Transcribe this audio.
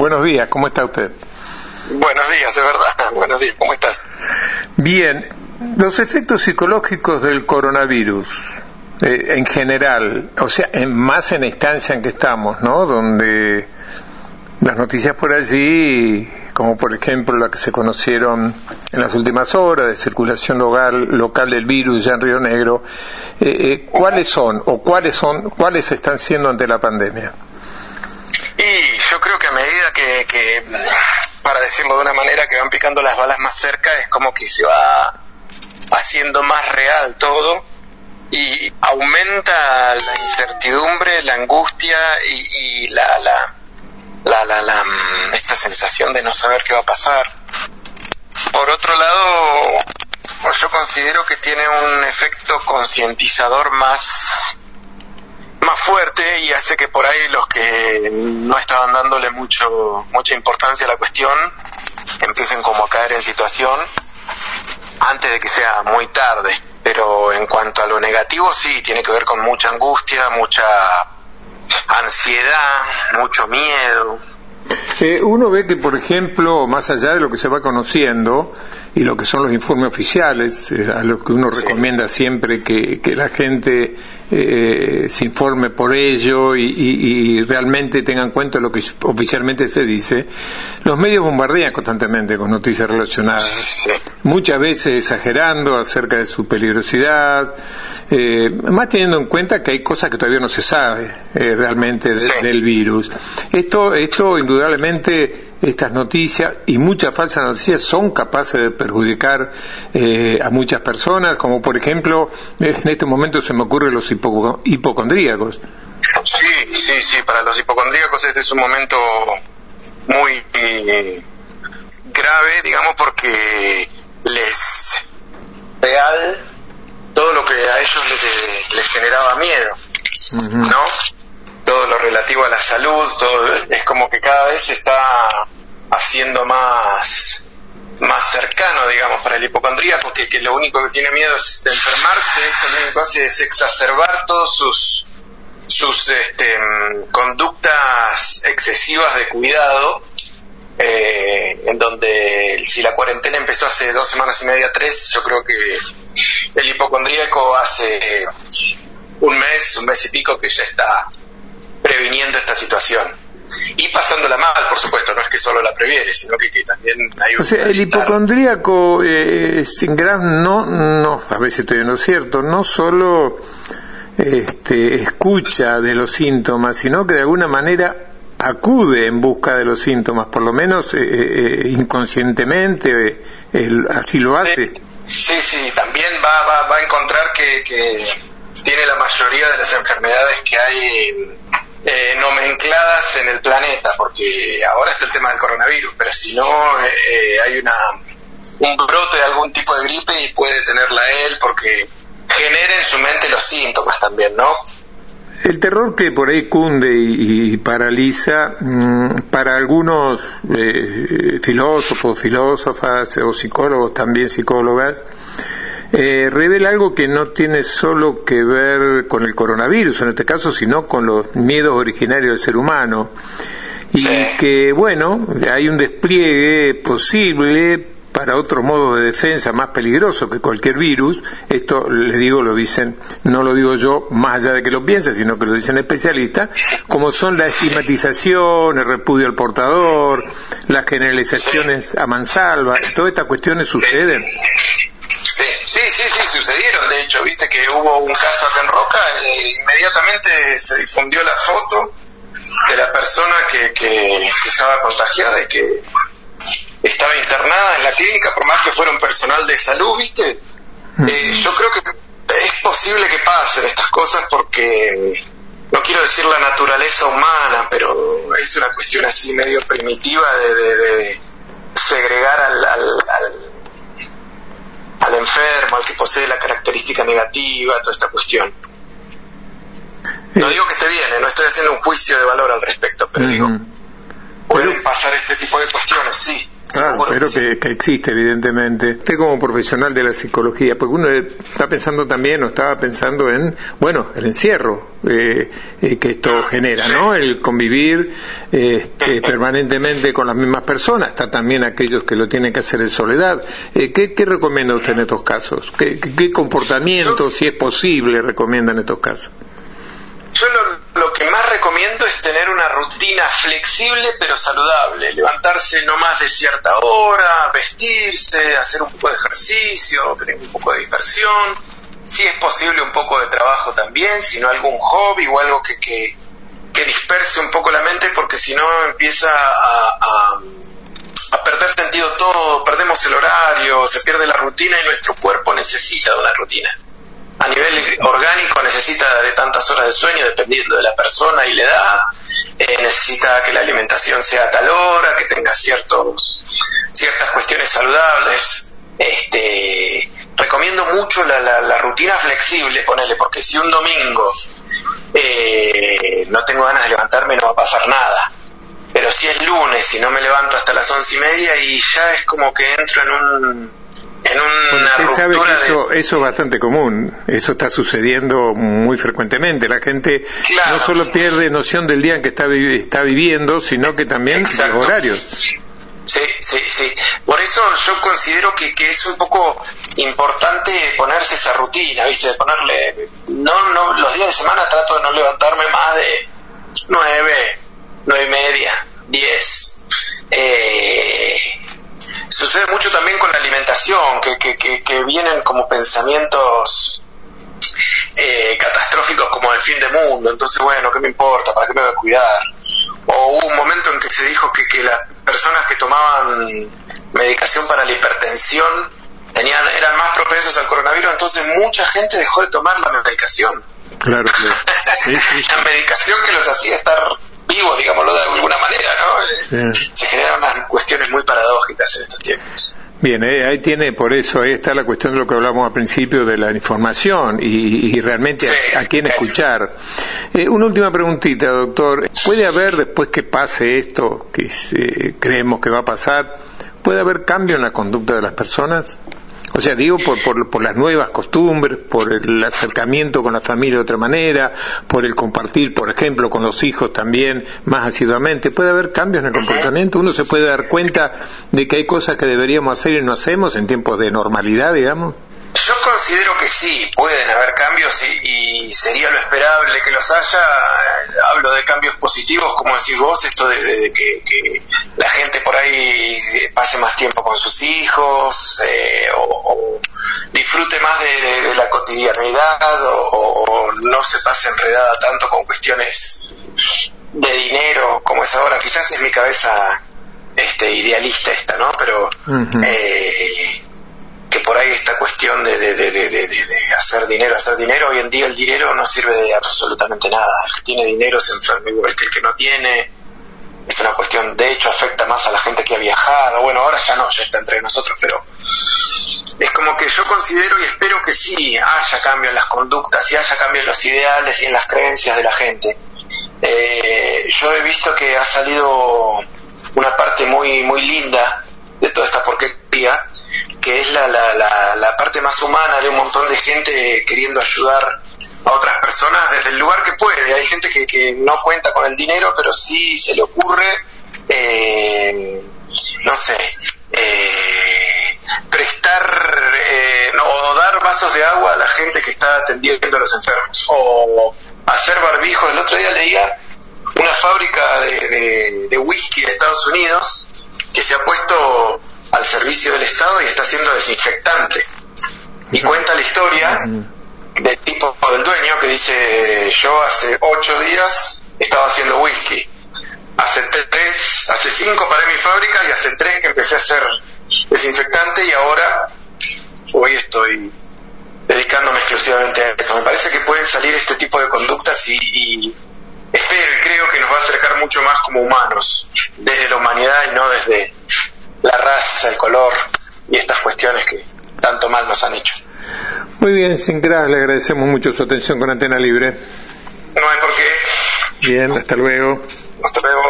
Buenos días, ¿cómo está usted? Buenos días, de verdad. Buenos días, ¿cómo estás? Bien, los efectos psicológicos del coronavirus, eh, en general, o sea, en, más en la instancia en que estamos, ¿no? Donde las noticias por allí, como por ejemplo la que se conocieron en las últimas horas de circulación local, local del virus ya en Río Negro, eh, eh, ¿cuáles son o cuáles son, cuáles están siendo ante la pandemia? Y creo que medida que, para decirlo de una manera, que van picando las balas más cerca, es como que se va haciendo más real todo y aumenta la incertidumbre, la angustia y, la, la, la, la, la, mm, esta sensación de no saber qué va a pasar. Por otro lado, yo considero que tiene un efecto concientizador más fuerte y hace que por ahí los que no estaban dándole mucho mucha importancia a la cuestión empiecen como a caer en situación antes de que sea muy tarde. Pero en cuanto a lo negativo, sí, tiene que ver con mucha angustia, mucha ansiedad, mucho miedo. Eh, uno ve que, por ejemplo, más allá de lo que se va conociendo, y lo que son los informes oficiales, eh, a lo que uno recomienda siempre que, que la gente eh, se informe por ello y, realmente tenga en cuenta lo que oficialmente se dice, los medios bombardean constantemente con noticias relacionadas, muchas veces exagerando acerca de su peligrosidad, eh, más teniendo en cuenta que hay cosas que todavía no se sabe eh, realmente del virus. Esto, esto indudablemente estas noticias y muchas falsas noticias son capaces de perjudicar eh, a muchas personas, como por ejemplo, en este momento se me ocurre los hipocondríacos. Sí, sí, sí, para los hipocondríacos este es un momento muy eh, grave, digamos, porque les real todo lo que a ellos les, les generaba miedo, ¿no? Relativo a la salud, es como que cada vez se está haciendo más más cercano, digamos, para el hipocondríaco, que, que lo único que tiene miedo es de enfermarse, esto lo único que hace es exacerbar todos sus sus este, conductas excesivas de cuidado, eh, en donde si la cuarentena empezó hace dos semanas y media, tres, yo creo que el hipocondríaco hace un mes, un mes y pico que ya está previniendo esta situación. Y pasándola mal, por supuesto, no es que solo la previene, sino que, también hay un... O sea, el hipocondríaco, eh, sin gran, no, no, a veces estoy en lo cierto, no solo este, escucha de los síntomas, sino que de alguna manera acude en busca de los síntomas, por lo menos eh, eh, inconscientemente, así lo hace. Sí, sí, también va, va, va a encontrar que, que tiene la mayoría de las enfermedades que hay eh, nomencladas en el planeta, porque ahora está el tema del coronavirus, pero si no eh, eh, hay una un brote de algún tipo de gripe y puede tenerla él porque genera en su mente los síntomas también, ¿no? El terror que por ahí cunde y, paraliza mm, para algunos filósofos, filósofas o psicólogos, también psicólogas, eh, revela algo que no tiene solo que ver con el coronavirus en este caso, sino con los miedos originarios del ser humano. Y que, bueno, hay un despliegue posible para otro modo de defensa más peligroso que cualquier virus. Esto, les digo, lo dicen, no lo digo yo más allá de que lo piensen, sino que lo dicen especialistas, como son la estigmatización, el repudio al portador, las generalizaciones a mansalva, todas estas cuestiones suceden. Sí, sí, sí, sí, sucedieron. De hecho, viste que hubo un caso acá en Roca, e inmediatamente se difundió la foto de la persona que, que, estaba contagiada y que estaba internada en la clínica, por más que fuera un personal de salud, viste. Eh, yo creo que es posible que pasen estas cosas porque no quiero decir la naturaleza humana, pero es una cuestión así medio primitiva de, segregar al al enfermo, al que posee la característica negativa, toda esta cuestión. No digo que esté bien, ¿eh? no estoy haciendo un juicio de valor al respecto, pero digo, pueden pasar este tipo de cuestiones, sí. Claro, pero que, que, existe, evidentemente. Usted como profesional de la psicología, porque uno está pensando también, o estaba pensando en, bueno, el encierro eh, eh, que esto genera, ¿no? El convivir este, permanentemente con las mismas personas. Está también aquellos que lo tienen que hacer en soledad. Eh, ¿qué, ¿qué, recomienda usted en estos casos? ¿Qué, qué comportamiento, si es posible, recomienda en estos casos? Yo lo, que más es tener una rutina flexible pero saludable, levantarse no más de cierta hora, vestirse, hacer un poco de ejercicio, tener un poco de dispersión, si es posible un poco de trabajo también, si no algún hobby o algo que, que, disperse un poco la mente porque si no empieza a, a perder sentido todo, perdemos el horario, se pierde la rutina y nuestro cuerpo necesita de una rutina a nivel orgánico necesita de tantas horas de sueño dependiendo de la persona y la edad, eh, necesita que la alimentación sea a tal hora, que tenga ciertos, ciertas cuestiones saludables. Este, recomiendo mucho la, la, rutina flexible, ponele, porque si un domingo eh, no tengo ganas de levantarme no va a pasar nada. Pero si es lunes y no me levanto hasta las once y media y ya es como que entro en un usted sabe que eso, eso es bastante común, eso está sucediendo muy frecuentemente. La gente no solo pierde noción del día en que está, está viviendo, sino que también de los horarios. Sí, sí, sí. Por eso yo considero que, que es un poco importante ponerse esa rutina, ¿viste? De ponerle. No, no, los días de semana trato de no levantarme más de nueve, nueve y media, diez. Alimentación, que, que, que, vienen como pensamientos eh, catastróficos como el fin del mundo, entonces bueno, ¿qué me importa? ¿Para qué me voy a cuidar? O hubo un momento en que se dijo que, que las personas que tomaban medicación para la hipertensión tenían, eran más propensos al coronavirus, entonces mucha gente dejó de tomar la medicación. Claro, claro. la medicación que los hacía estar vivos, digámoslo de alguna manera, ¿no? Se generan unas cuestiones muy paradójicas en estos tiempos. Bien, eh, ahí tiene, por eso, ahí está la cuestión de lo que hablamos al principio de la información y, realmente a, quién escuchar. Eh, una última preguntita, doctor. ¿Puede haber, después que pase esto, que creemos que va a pasar, puede haber cambio en la conducta de las personas? O sea, digo por, por, las nuevas costumbres, por el acercamiento con la familia de otra manera, por el compartir, por ejemplo, con los hijos también más asiduamente. ¿Puede haber cambios en el comportamiento? ¿Uno se puede dar cuenta de que hay cosas que deberíamos hacer y no hacemos en tiempos de normalidad, digamos? Yo considero que sí, pueden haber cambios y, sería lo esperable que los haya. Hablo de cambios positivos, como decís vos, esto de, que, la gente por ahí pase más tiempo con sus hijos eh, o, disfrute más de, la cotidianidad o, no se pase enredada tanto con cuestiones de dinero como es ahora. Quizás es mi cabeza este idealista esta, ¿no? Pero que por ahí esta cuestión de, de, hacer dinero, hacer dinero, hoy en día el dinero no sirve de absolutamente nada. El que tiene dinero se enferma igual que el que no tiene. Es una cuestión, de hecho, afecta más a la gente que ha viajado. Bueno, ahora ya no, ya está entre nosotros, pero es como que yo considero y espero que sí haya cambio en las conductas y haya cambio en los ideales y en las creencias de la gente. Eh, yo he visto que ha salido una parte muy muy linda de toda esta porquería que es la, la, la, parte más humana de un montón de gente queriendo ayudar a otras personas desde el lugar que puede. Hay gente que, que no cuenta con el dinero, pero sí se le ocurre, eh, no sé, eh, prestar eh, o dar vasos de agua a la gente que está atendiendo a los enfermos, o hacer barbijos. El otro día leía una fábrica de, de whisky de Estados Unidos que se ha puesto al servicio del Estado y está siendo desinfectante. Y cuenta la historia del tipo del dueño que dice, yo hace ocho días estaba haciendo whisky, hace tres, hace cinco paré mi fábrica y hace tres que empecé a ser desinfectante y ahora hoy estoy dedicándome exclusivamente a eso. Me parece que pueden salir este tipo de conductas y, y espero y creo que nos va a acercar mucho más como humanos, desde la humanidad y no desde la raza, el color y estas cuestiones que tanto mal nos han hecho. Muy bien, Sincras, le agradecemos mucho su atención con Antena Libre. No hay por qué. Bien, hasta luego. Hasta luego.